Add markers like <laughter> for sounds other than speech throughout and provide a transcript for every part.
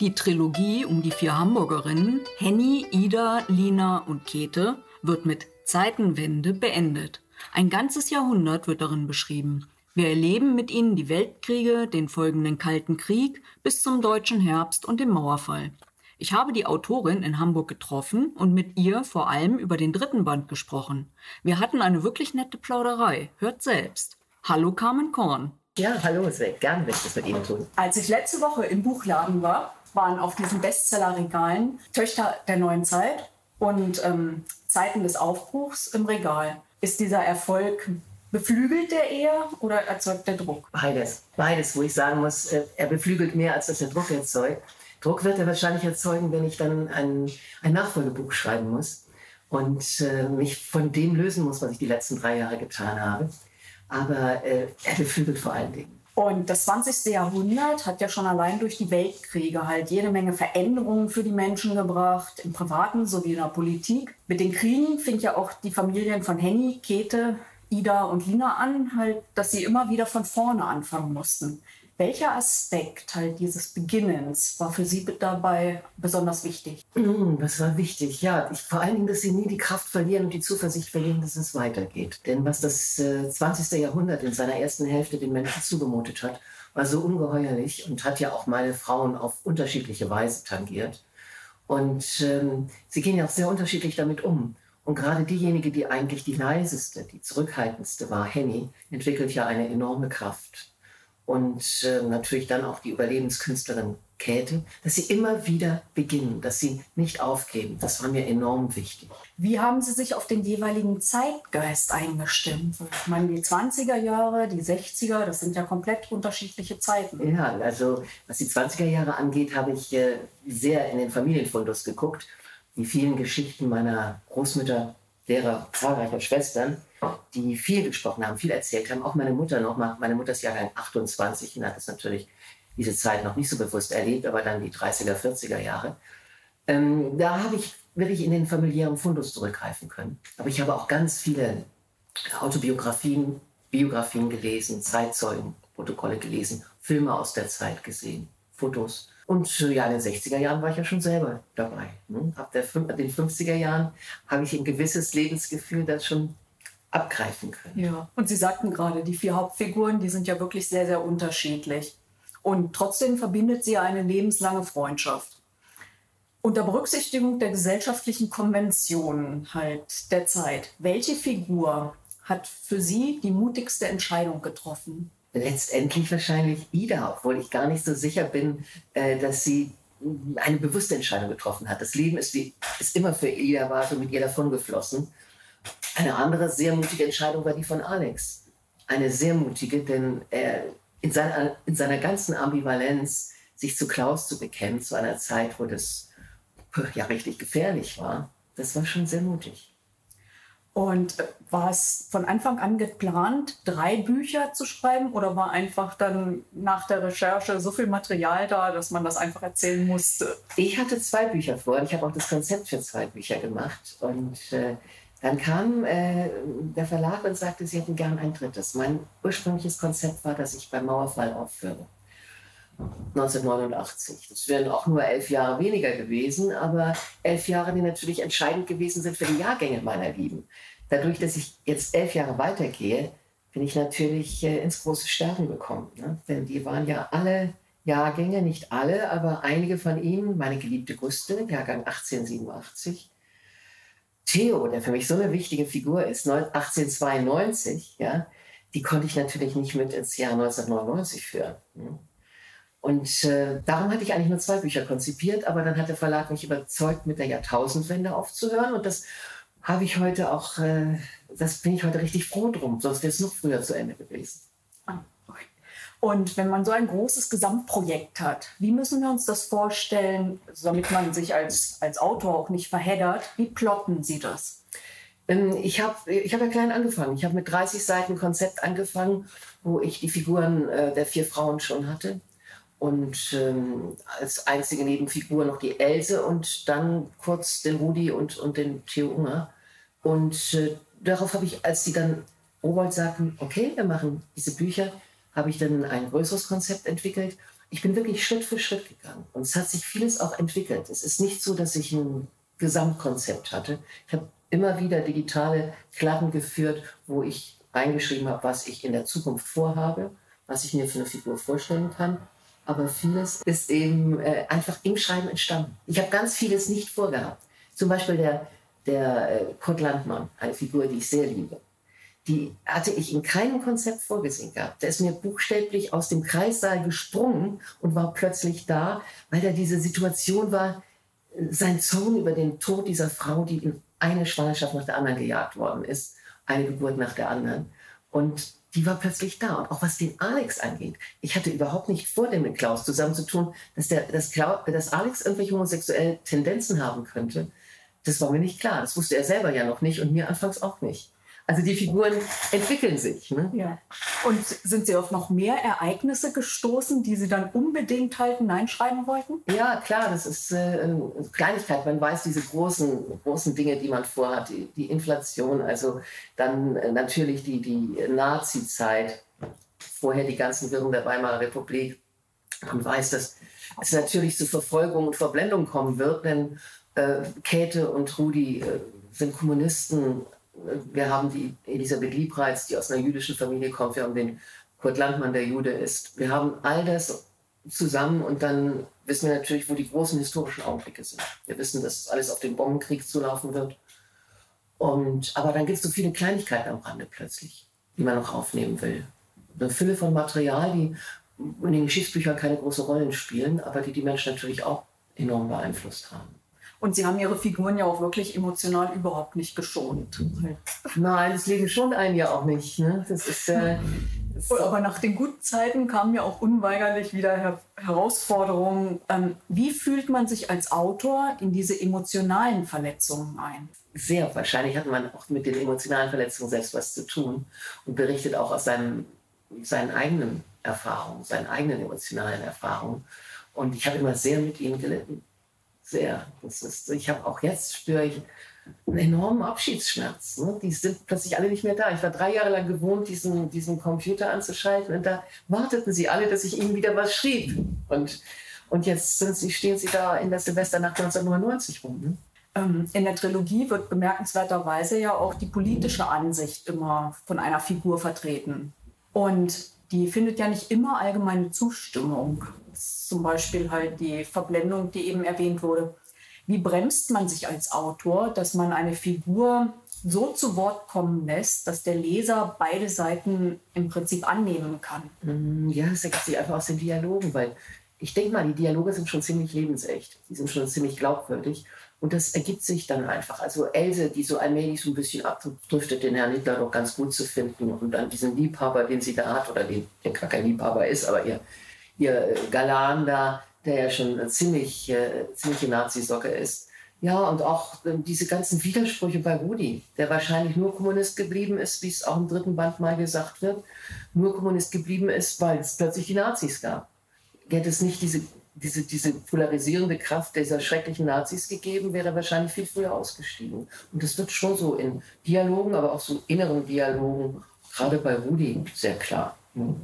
Die Trilogie um die vier Hamburgerinnen, Henny, Ida, Lina und Käthe, wird mit Zeitenwende beendet. Ein ganzes Jahrhundert wird darin beschrieben. Wir erleben mit ihnen die Weltkriege, den folgenden Kalten Krieg bis zum deutschen Herbst und dem Mauerfall. Ich habe die Autorin in Hamburg getroffen und mit ihr vor allem über den dritten Band gesprochen. Wir hatten eine wirklich nette Plauderei. Hört selbst. Hallo Carmen Korn. Ja, hallo, es wäre gern, wenn ich das mit Ihnen tun. Als ich letzte Woche im Buchladen war, waren auf diesen Bestsellerregalen Töchter der neuen Zeit und ähm, Zeiten des Aufbruchs im Regal. Ist dieser Erfolg Beflügelt der eher oder erzeugt der Druck? Beides. Beides, wo ich sagen muss, äh, er beflügelt mehr, als dass er Druck erzeugt. Druck wird er wahrscheinlich erzeugen, wenn ich dann ein, ein Nachfolgebuch schreiben muss und äh, mich von dem lösen muss, was ich die letzten drei Jahre getan habe. Aber äh, er beflügelt vor allen Dingen. Und das 20. Jahrhundert hat ja schon allein durch die Weltkriege halt jede Menge Veränderungen für die Menschen gebracht, im Privaten sowie in der Politik. Mit den Kriegen fing ja auch die Familien von Henny, Käthe, Ida und Lina an, halt, dass sie immer wieder von vorne anfangen mussten. Welcher Aspekt halt dieses Beginnens war für Sie dabei besonders wichtig? Mm, was war wichtig? Ja, ich, vor allen Dingen, dass Sie nie die Kraft verlieren und die Zuversicht verlieren, dass es weitergeht. Denn was das äh, 20. Jahrhundert in seiner ersten Hälfte den Menschen zugemutet hat, war so ungeheuerlich und hat ja auch meine Frauen auf unterschiedliche Weise tangiert. Und ähm, sie gehen ja auch sehr unterschiedlich damit um. Und gerade diejenige, die eigentlich die leiseste, die zurückhaltendste war, Henny, entwickelt ja eine enorme Kraft und äh, natürlich dann auch die Überlebenskünstlerin Käthe, dass sie immer wieder beginnen, dass sie nicht aufgeben. Das war mir enorm wichtig. Wie haben Sie sich auf den jeweiligen Zeitgeist eingestimmt? Ich meine, die 20er Jahre, die 60er, das sind ja komplett unterschiedliche Zeiten. Ja, also was die 20er Jahre angeht, habe ich äh, sehr in den Familienfundus geguckt. Die vielen Geschichten meiner Großmütter, derer zahlreicher Schwestern, die viel gesprochen haben, viel erzählt haben. Auch meine Mutter noch mal. Meine Mutter ist Jahrgang 28 und hat das natürlich diese Zeit noch nicht so bewusst erlebt, aber dann die 30er, 40er Jahre. Ähm, da habe ich wirklich in den familiären Fundus zurückgreifen können. Aber ich habe auch ganz viele Autobiografien, Biografien gelesen, Zeitzeugen, Protokolle gelesen, Filme aus der Zeit gesehen, Fotos. Und ja, in den 60er Jahren war ich ja schon selber dabei. Ne? Ab der, den 50er Jahren habe ich ein gewisses Lebensgefühl, das schon abgreifen können. Ja, und Sie sagten gerade, die vier Hauptfiguren, die sind ja wirklich sehr, sehr unterschiedlich. Und trotzdem verbindet sie eine lebenslange Freundschaft. Unter Berücksichtigung der gesellschaftlichen Konventionen halt der Zeit, welche Figur hat für Sie die mutigste Entscheidung getroffen? Letztendlich wahrscheinlich Ida, obwohl ich gar nicht so sicher bin, äh, dass sie eine bewusste Entscheidung getroffen hat. Das Leben ist, wie es immer für Ida war, so mit ihr davongeflossen. Eine andere sehr mutige Entscheidung war die von Alex. Eine sehr mutige, denn er in seiner, in seiner ganzen Ambivalenz sich zu Klaus zu bekennen, zu einer Zeit, wo das ja richtig gefährlich war, das war schon sehr mutig. Und war es von Anfang an geplant, drei Bücher zu schreiben oder war einfach dann nach der Recherche so viel Material da, dass man das einfach erzählen musste? Ich hatte zwei Bücher vor. Ich habe auch das Konzept für zwei Bücher gemacht. Und äh, dann kam äh, der Verlag und sagte, sie hätten gern ein drittes. Mein ursprüngliches Konzept war, dass ich beim Mauerfall aufführe. 1989. Das wären auch nur elf Jahre weniger gewesen, aber elf Jahre, die natürlich entscheidend gewesen sind für die Jahrgänge meiner Lieben. Dadurch, dass ich jetzt elf Jahre weitergehe, bin ich natürlich äh, ins große Sterben gekommen. Ne? Denn die waren ja alle Jahrgänge, nicht alle, aber einige von ihnen, meine geliebte Guste, Jahrgang 1887, Theo, der für mich so eine wichtige Figur ist, 1892, ja, die konnte ich natürlich nicht mit ins Jahr 1999 führen. Ne? Und äh, darum hatte ich eigentlich nur zwei Bücher konzipiert, aber dann hat der Verlag mich überzeugt, mit der Jahrtausendwende aufzuhören. Und das habe ich heute auch, äh, das bin ich heute richtig froh drum, sonst wäre es noch früher zu Ende gewesen. Ah, und wenn man so ein großes Gesamtprojekt hat, wie müssen wir uns das vorstellen, damit man sich als, als Autor auch nicht verheddert? Wie plotten Sie das? Ähm, ich habe ich hab ja klein angefangen. Ich habe mit 30 Seiten Konzept angefangen, wo ich die Figuren äh, der vier Frauen schon hatte. Und ähm, als einzige Nebenfigur noch die Else und dann kurz den Rudi und, und den Theo Unger. Und äh, darauf habe ich, als sie dann Rowold sagten, okay, wir machen diese Bücher, habe ich dann ein größeres Konzept entwickelt. ich bin wirklich Schritt für Schritt gegangen. Und es hat sich vieles auch entwickelt. Es ist nicht so, dass ich ein Gesamtkonzept hatte. Ich habe immer wieder digitale Klappen geführt, wo ich reingeschrieben habe, was ich in der Zukunft vorhabe, was ich mir für eine Figur vorstellen kann. Aber vieles ist eben äh, einfach im Schreiben entstanden. Ich habe ganz vieles nicht vorgehabt. Zum Beispiel der, der äh, Kurt Landmann, eine Figur, die ich sehr liebe die hatte ich in keinem Konzept vorgesehen gehabt. Der ist mir buchstäblich aus dem Kreissaal gesprungen und war plötzlich da, weil da diese Situation war, sein Zorn über den Tod dieser Frau, die in eine Schwangerschaft nach der anderen gejagt worden ist, eine Geburt nach der anderen. Und die war plötzlich da. Und auch was den Alex angeht, ich hatte überhaupt nicht vor, dem mit Klaus zusammenzutun, dass, der, dass, Klaus, dass Alex irgendwelche homosexuellen Tendenzen haben könnte. Das war mir nicht klar. Das wusste er selber ja noch nicht und mir anfangs auch nicht. Also die Figuren entwickeln sich. Ne? Ja. Und sind Sie auf noch mehr Ereignisse gestoßen, die Sie dann unbedingt halt hineinschreiben wollten? Ja, klar, das ist äh, Kleinigkeit. Man weiß diese großen, großen Dinge, die man vorhat. Die, die Inflation, also dann äh, natürlich die, die Nazi-Zeit, vorher die ganzen Wirren der Weimarer Republik. Man weiß, dass es natürlich zu Verfolgung und Verblendung kommen wird, denn äh, Käthe und Rudi äh, sind Kommunisten wir haben die Elisabeth Liebreiz, die aus einer jüdischen Familie kommt. Wir haben den Kurt Landmann, der Jude ist. Wir haben all das zusammen und dann wissen wir natürlich, wo die großen historischen Augenblicke sind. Wir wissen, dass alles auf den Bombenkrieg zulaufen wird. Und, aber dann gibt es so viele Kleinigkeiten am Rande plötzlich, die man noch aufnehmen will. Eine Fülle von Material, die in den Geschichtsbüchern keine große Rolle spielen, aber die die Menschen natürlich auch enorm beeinflusst haben. Und sie haben ihre Figuren ja auch wirklich emotional überhaupt nicht geschont. Nein, das Leben schont einen ja auch nicht. Ne? Das ist, äh, das Aber nach den guten Zeiten kamen ja auch unweigerlich wieder Her Herausforderungen. Ähm, wie fühlt man sich als Autor in diese emotionalen Verletzungen ein? Sehr wahrscheinlich hat man auch mit den emotionalen Verletzungen selbst was zu tun und berichtet auch aus seinem, seinen eigenen Erfahrungen, seinen eigenen emotionalen Erfahrungen. Und ich habe immer sehr mit ihnen gelitten sehr. Das ist, ich habe auch jetzt spüre ich einen enormen Abschiedsschmerz. Ne? Die sind plötzlich alle nicht mehr da. Ich war drei Jahre lang gewohnt, diesen, diesen Computer anzuschalten und da warteten sie alle, dass ich ihnen wieder was schrieb. Und, und jetzt sie, stehen sie da in der Silvesternacht 1999 rum. Ne? Ähm, in der Trilogie wird bemerkenswerterweise ja auch die politische Ansicht immer von einer Figur vertreten. Und die findet ja nicht immer allgemeine Zustimmung zum Beispiel halt die Verblendung, die eben erwähnt wurde. Wie bremst man sich als Autor, dass man eine Figur so zu Wort kommen lässt, dass der Leser beide Seiten im Prinzip annehmen kann? Mm, ja, das ergibt sich einfach aus den Dialogen, weil ich denke mal, die Dialoge sind schon ziemlich lebensecht. Die sind schon ziemlich glaubwürdig. Und das ergibt sich dann einfach. Also Else, die so allmählich so ein bisschen abdriftet, den Herrn Hitler doch ganz gut zu finden und dann diesen Liebhaber, den sie da hat, oder den, der gar kein Liebhaber ist, aber ihr ihr Galan da, der ja schon ziemlich, äh, ziemliche Nazi-Socke ist. Ja, und auch äh, diese ganzen Widersprüche bei Rudi, der wahrscheinlich nur Kommunist geblieben ist, wie es auch im dritten Band mal gesagt wird, nur Kommunist geblieben ist, weil es plötzlich die Nazis gab. Hätte es nicht diese, diese, diese polarisierende Kraft dieser schrecklichen Nazis gegeben, wäre er wahrscheinlich viel früher ausgestiegen. Und das wird schon so in Dialogen, aber auch so inneren Dialogen, gerade bei Rudi, sehr klar. Mhm.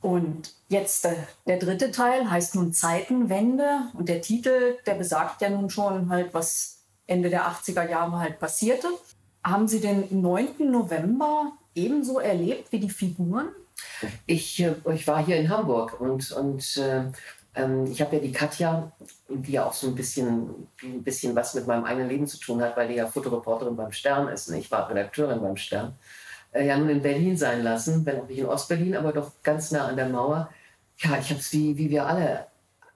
Und jetzt der, der, dritte Teil heißt nun Zeitenwende und der Titel, der besagt ja nun schon halt, was Ende der 80er Jahre halt passierte. Haben Sie den 9. November ebenso erlebt wie die Figuren? Ich, äh, ich war hier in Hamburg und, und äh, ähm, ich habe ja die Katja, die ja auch so ein bisschen, ein bisschen was mit meinem eigenen Leben zu tun hat, weil die ja Fotoreporterin beim Stern ist. Und ich war Redakteurin beim Stern äh, ja nun in Berlin sein lassen, wenn auch nicht in Ostberlin, aber doch ganz nah an der Mauer. Ja, ich habe es wie, wie wir alle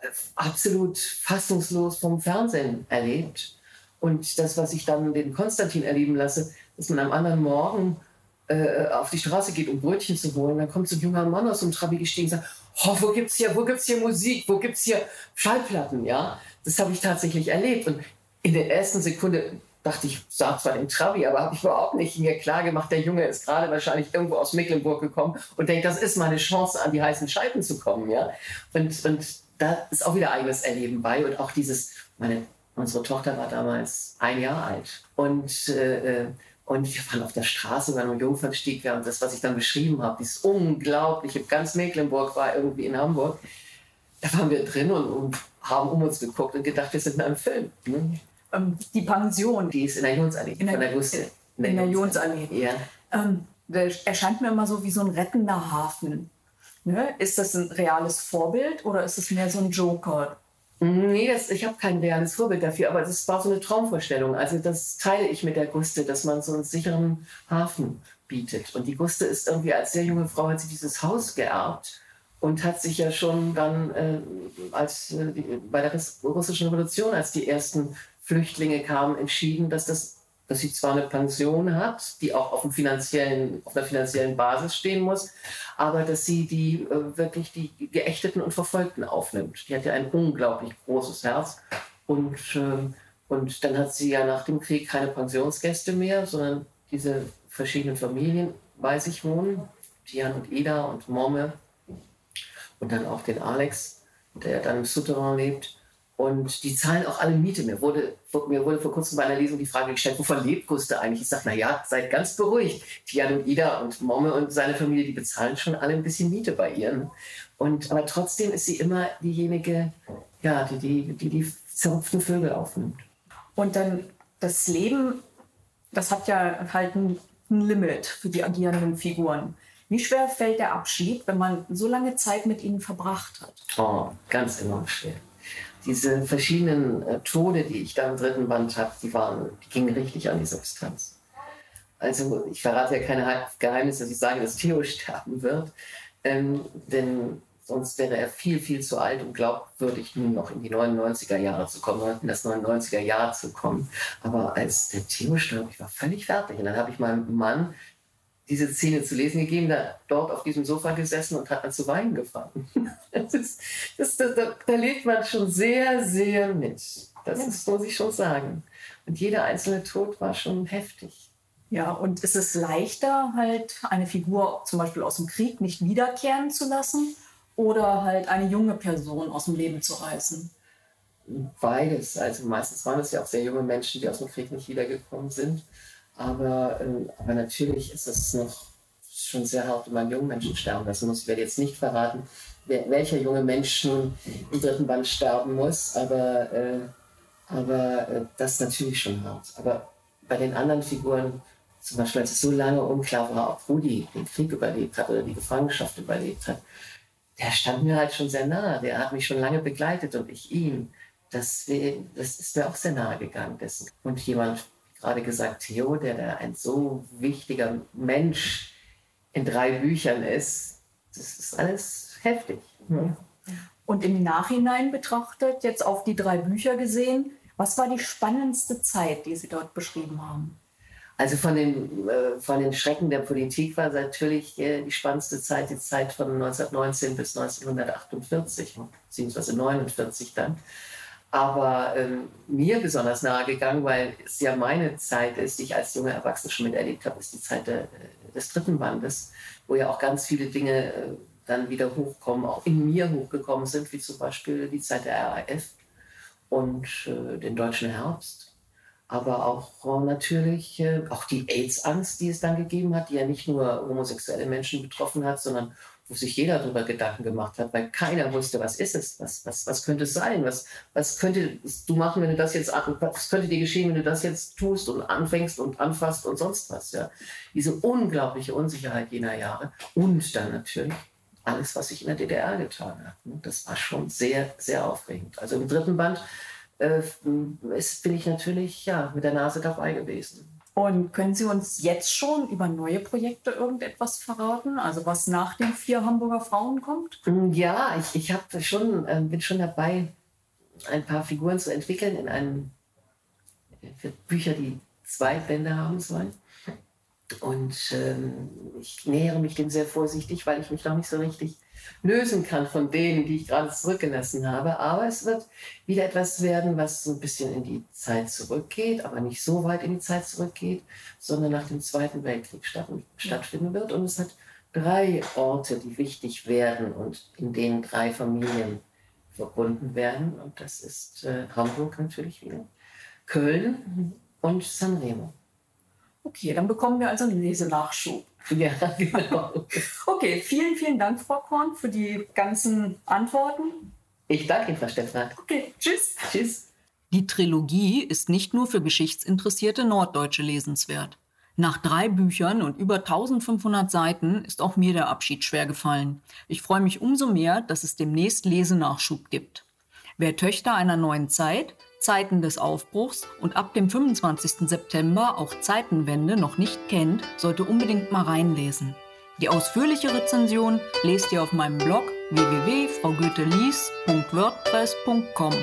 äh, absolut fassungslos vom Fernsehen erlebt. Und das, was ich dann den Konstantin erleben lasse, dass man am anderen Morgen äh, auf die Straße geht, um Brötchen zu holen, dann kommt so ein junger Mann aus dem Trabi gestiegen und sagt, oh, wo gibt's hier, wo gibt's hier Musik, wo gibt's hier Schallplatten, ja? Das habe ich tatsächlich erlebt. Und in der ersten Sekunde dachte ich, sah zwar den Trabi, aber habe ich überhaupt nicht mir klar gemacht, der Junge ist gerade wahrscheinlich irgendwo aus Mecklenburg gekommen und denkt, das ist meine Chance, an die heißen Scheiben zu kommen. Ja? Und, und da ist auch wieder eigenes Erleben bei und auch dieses, meine, unsere Tochter war damals ein Jahr alt und, äh, und wir waren auf der Straße bei einem Jungfernstieg, wir haben das, was ich dann beschrieben habe, dieses unglaubliche, ganz Mecklenburg war irgendwie in Hamburg. da waren wir drin und, und, haben um uns geguckt und gedacht, wir sind in einem Film. Ne? Ähm, die Pension. Die ist in der Jonsallee. In der, Guste. In, in der Jonsallee. Ja. Ähm, der erscheint mir immer so wie so ein rettender Hafen. Ne? Ist das ein reales Vorbild oder ist es mehr so ein Joker? Nee, das, ich habe kein reales Vorbild dafür, aber das war so eine Traumvorstellung. Also das teile ich mit der Guste, dass man so einen sicheren Hafen bietet. Und die Guste ist irgendwie als sehr junge Frau hat sie dieses Haus geerbt und hat sich ja schon dann äh, als äh, die, bei der russischen Revolution, als die ersten Flüchtlinge kamen, entschieden, dass das dass sie zwar eine Pension hat, die auch auf, dem finanziellen, auf einer finanziellen Basis stehen muss, aber dass sie die äh, wirklich die Geächteten und Verfolgten aufnimmt. Die hat ja ein unglaublich großes Herz und, äh, und dann hat sie ja nach dem Krieg keine Pensionsgäste mehr, sondern diese verschiedenen Familien bei sich wohnen, Tian und Ida und Momme und dann auch den Alex, der dann im Souterrain lebt. Und die zahlen auch alle Miete. Mir wurde, mir wurde vor kurzem bei einer Lesung die Frage gestellt, wovon lebt Guste eigentlich? Ich sage, naja, seid ganz beruhigt. Tian und Ida und Momme und seine Familie, die bezahlen schon alle ein bisschen Miete bei ihr. Und, aber trotzdem ist sie immer diejenige, ja, die die, die, die zerrupften Vögel aufnimmt. Und dann das Leben, das hat ja halt ein, ein Limit für die agierenden Figuren. Wie schwer fällt der Abschied, wenn man so lange Zeit mit ihnen verbracht hat? Oh, ganz enorm schwer diese verschiedenen äh, Tode, die ich da im dritten Band habe, die, waren, die gingen richtig an die Substanz. Also ich verrate ja keine Geheimnisse, dass ich sage, dass Theo <laughs> sterben wird, ähm, denn sonst wäre er viel, viel zu alt und glaubwürdig, nun noch in die 99er Jahre zu kommen, in das 99er Jahr zu kommen. Aber als der Theo starb, ich war völlig fertig. Und dann habe ich meinem Mann diese Szene zu lesen gegeben, da dort auf diesem Sofa gesessen und hat dann zu weinen gefangen. <laughs> Das ist, das, das, da, da lebt man schon sehr, sehr mit. Das ja. ist, muss ich schon sagen. Und jeder einzelne Tod war schon heftig. Ja, und ist es leichter, halt eine Figur zum Beispiel aus dem Krieg nicht wiederkehren zu lassen oder halt eine junge Person aus dem Leben zu reißen? Beides. Also meistens waren es ja auch sehr junge Menschen, die aus dem Krieg nicht wiedergekommen sind. Aber, ähm, aber natürlich ist es noch schon sehr hart, wenn man jungen Menschen sterben lassen muss. Ich werde jetzt nicht verraten, wer, welcher junge Mensch im dritten Band sterben muss, aber, äh, aber äh, das ist natürlich schon hart. Aber bei den anderen Figuren, zum Beispiel als es so lange unklar war, ob Rudi den Krieg überlebt hat oder die Gefangenschaft überlebt hat, der stand mir halt schon sehr nahe. Der hat mich schon lange begleitet und ich ihn. Das, das ist mir auch sehr nahe gegangen. Dessen. Und jemand gerade gesagt, Theo, der, der ein so wichtiger Mensch in drei Büchern ist, das ist alles heftig. Ne? Und im Nachhinein betrachtet, jetzt auf die drei Bücher gesehen, was war die spannendste Zeit, die Sie dort beschrieben haben? Also von den, äh, von den Schrecken der Politik war natürlich äh, die spannendste Zeit die Zeit von 1919 bis 1948, beziehungsweise 1949 dann aber ähm, mir besonders nahe gegangen, weil es ja meine Zeit ist, die ich als junge Erwachsene schon miterlebt habe, ist die Zeit der, äh, des dritten Bandes, wo ja auch ganz viele Dinge äh, dann wieder hochkommen, auch in mir hochgekommen sind, wie zum Beispiel die Zeit der RAF und äh, den deutschen Herbst. Aber auch äh, natürlich äh, auch die AIDS-Angst, die es dann gegeben hat, die ja nicht nur homosexuelle Menschen betroffen hat, sondern wo sich jeder darüber Gedanken gemacht hat, weil keiner wusste, was ist es, was, was, was könnte es sein, was, was könnte du machen, wenn du das jetzt, was könnte dir geschehen, wenn du das jetzt tust und anfängst und anfasst und sonst was, ja. Diese unglaubliche Unsicherheit jener Jahre und dann natürlich alles, was sich in der DDR getan hat. Ne? Das war schon sehr, sehr aufregend. Also im dritten Band äh, ist, bin ich natürlich ja, mit der Nase dabei gewesen. Und können Sie uns jetzt schon über neue Projekte irgendetwas verraten? Also was nach den vier Hamburger Frauen kommt? Mm, ja, ich, ich schon, äh, bin schon dabei, ein paar Figuren zu entwickeln in einem für Bücher, die zwei Bände haben sollen. Und ähm, ich nähere mich dem sehr vorsichtig, weil ich mich noch nicht so richtig lösen kann von denen, die ich gerade zurückgelassen habe. Aber es wird wieder etwas werden, was so ein bisschen in die Zeit zurückgeht, aber nicht so weit in die Zeit zurückgeht, sondern nach dem Zweiten Weltkrieg statt, stattfinden wird. Und es hat drei Orte, die wichtig werden und in denen drei Familien verbunden werden. Und das ist äh, Hamburg natürlich wieder, Köln und Sanremo. Okay, dann bekommen wir also einen Lesenachschub. <laughs> Ja, genau. okay, vielen, vielen Dank, Frau Korn, für die ganzen Antworten. Ich danke Ihnen, Frau Steffner. Okay, tschüss. Tschüss. Die Trilogie ist nicht nur für geschichtsinteressierte Norddeutsche lesenswert. Nach drei Büchern und über 1500 Seiten ist auch mir der Abschied schwer gefallen. Ich freue mich umso mehr, dass es demnächst Lesenachschub gibt. Wer Töchter einer neuen Zeit, Zeiten des Aufbruchs und ab dem 25. September auch Zeitenwende noch nicht kennt, sollte unbedingt mal reinlesen. Die ausführliche Rezension lest ihr auf meinem Blog www.fraugoethelies.wordpress.com.